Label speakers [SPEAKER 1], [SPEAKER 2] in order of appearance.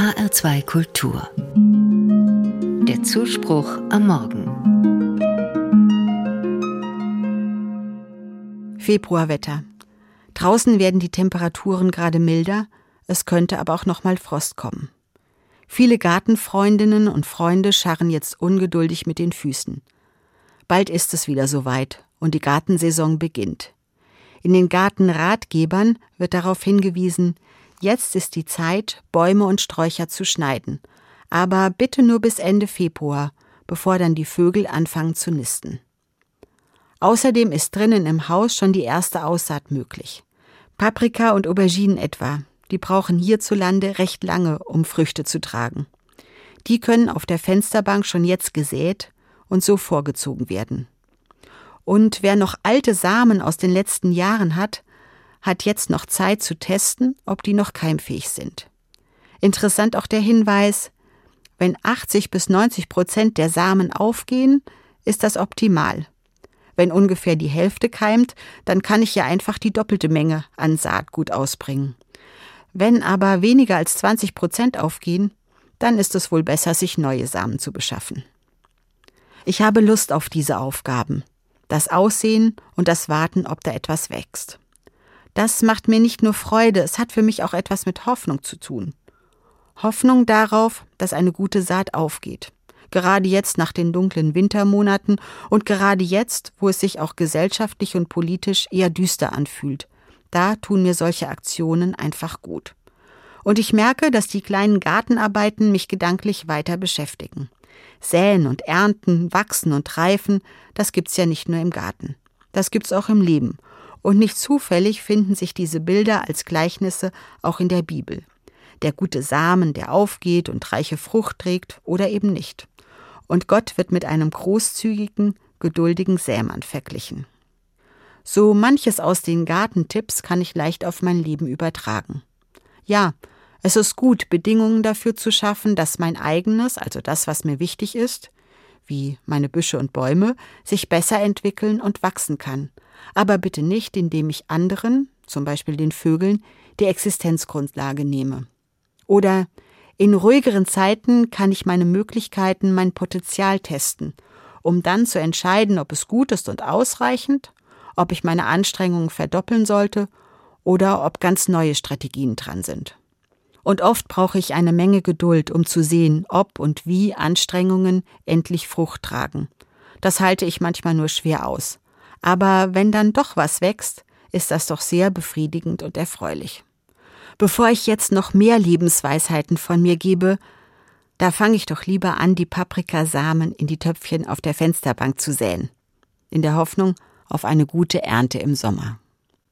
[SPEAKER 1] HR2 Kultur. Der Zuspruch am Morgen.
[SPEAKER 2] Februarwetter. Draußen werden die Temperaturen gerade milder, es könnte aber auch noch mal Frost kommen. Viele Gartenfreundinnen und Freunde scharren jetzt ungeduldig mit den Füßen. Bald ist es wieder soweit und die Gartensaison beginnt. In den Gartenratgebern wird darauf hingewiesen, jetzt ist die Zeit, Bäume und Sträucher zu schneiden, aber bitte nur bis Ende Februar, bevor dann die Vögel anfangen zu nisten. Außerdem ist drinnen im Haus schon die erste Aussaat möglich. Paprika und Auberginen etwa, die brauchen hierzulande recht lange, um Früchte zu tragen. Die können auf der Fensterbank schon jetzt gesät und so vorgezogen werden. Und wer noch alte Samen aus den letzten Jahren hat, hat jetzt noch Zeit zu testen, ob die noch keimfähig sind. Interessant auch der Hinweis, wenn 80 bis 90 Prozent der Samen aufgehen, ist das optimal. Wenn ungefähr die Hälfte keimt, dann kann ich ja einfach die doppelte Menge an Saatgut ausbringen. Wenn aber weniger als 20 Prozent aufgehen, dann ist es wohl besser, sich neue Samen zu beschaffen. Ich habe Lust auf diese Aufgaben das Aussehen und das Warten, ob da etwas wächst. Das macht mir nicht nur Freude, es hat für mich auch etwas mit Hoffnung zu tun. Hoffnung darauf, dass eine gute Saat aufgeht. Gerade jetzt nach den dunklen Wintermonaten und gerade jetzt, wo es sich auch gesellschaftlich und politisch eher düster anfühlt. Da tun mir solche Aktionen einfach gut. Und ich merke, dass die kleinen Gartenarbeiten mich gedanklich weiter beschäftigen. Säen und Ernten, Wachsen und Reifen, das gibt's ja nicht nur im Garten. Das gibt's auch im Leben. Und nicht zufällig finden sich diese Bilder als Gleichnisse auch in der Bibel. Der gute Samen, der aufgeht und reiche Frucht trägt oder eben nicht. Und Gott wird mit einem großzügigen, geduldigen Sämann verglichen. So manches aus den Gartentipps kann ich leicht auf mein Leben übertragen. Ja, es ist gut, Bedingungen dafür zu schaffen, dass mein eigenes, also das, was mir wichtig ist, wie meine Büsche und Bäume, sich besser entwickeln und wachsen kann. Aber bitte nicht, indem ich anderen, zum Beispiel den Vögeln, die Existenzgrundlage nehme. Oder in ruhigeren Zeiten kann ich meine Möglichkeiten, mein Potenzial testen, um dann zu entscheiden, ob es gut ist und ausreichend, ob ich meine Anstrengungen verdoppeln sollte oder ob ganz neue Strategien dran sind. Und oft brauche ich eine Menge Geduld, um zu sehen, ob und wie Anstrengungen endlich Frucht tragen. Das halte ich manchmal nur schwer aus. Aber wenn dann doch was wächst, ist das doch sehr befriedigend und erfreulich. Bevor ich jetzt noch mehr Lebensweisheiten von mir gebe, da fange ich doch lieber an, die Paprikasamen in die Töpfchen auf der Fensterbank zu säen, in der Hoffnung auf eine gute Ernte im Sommer.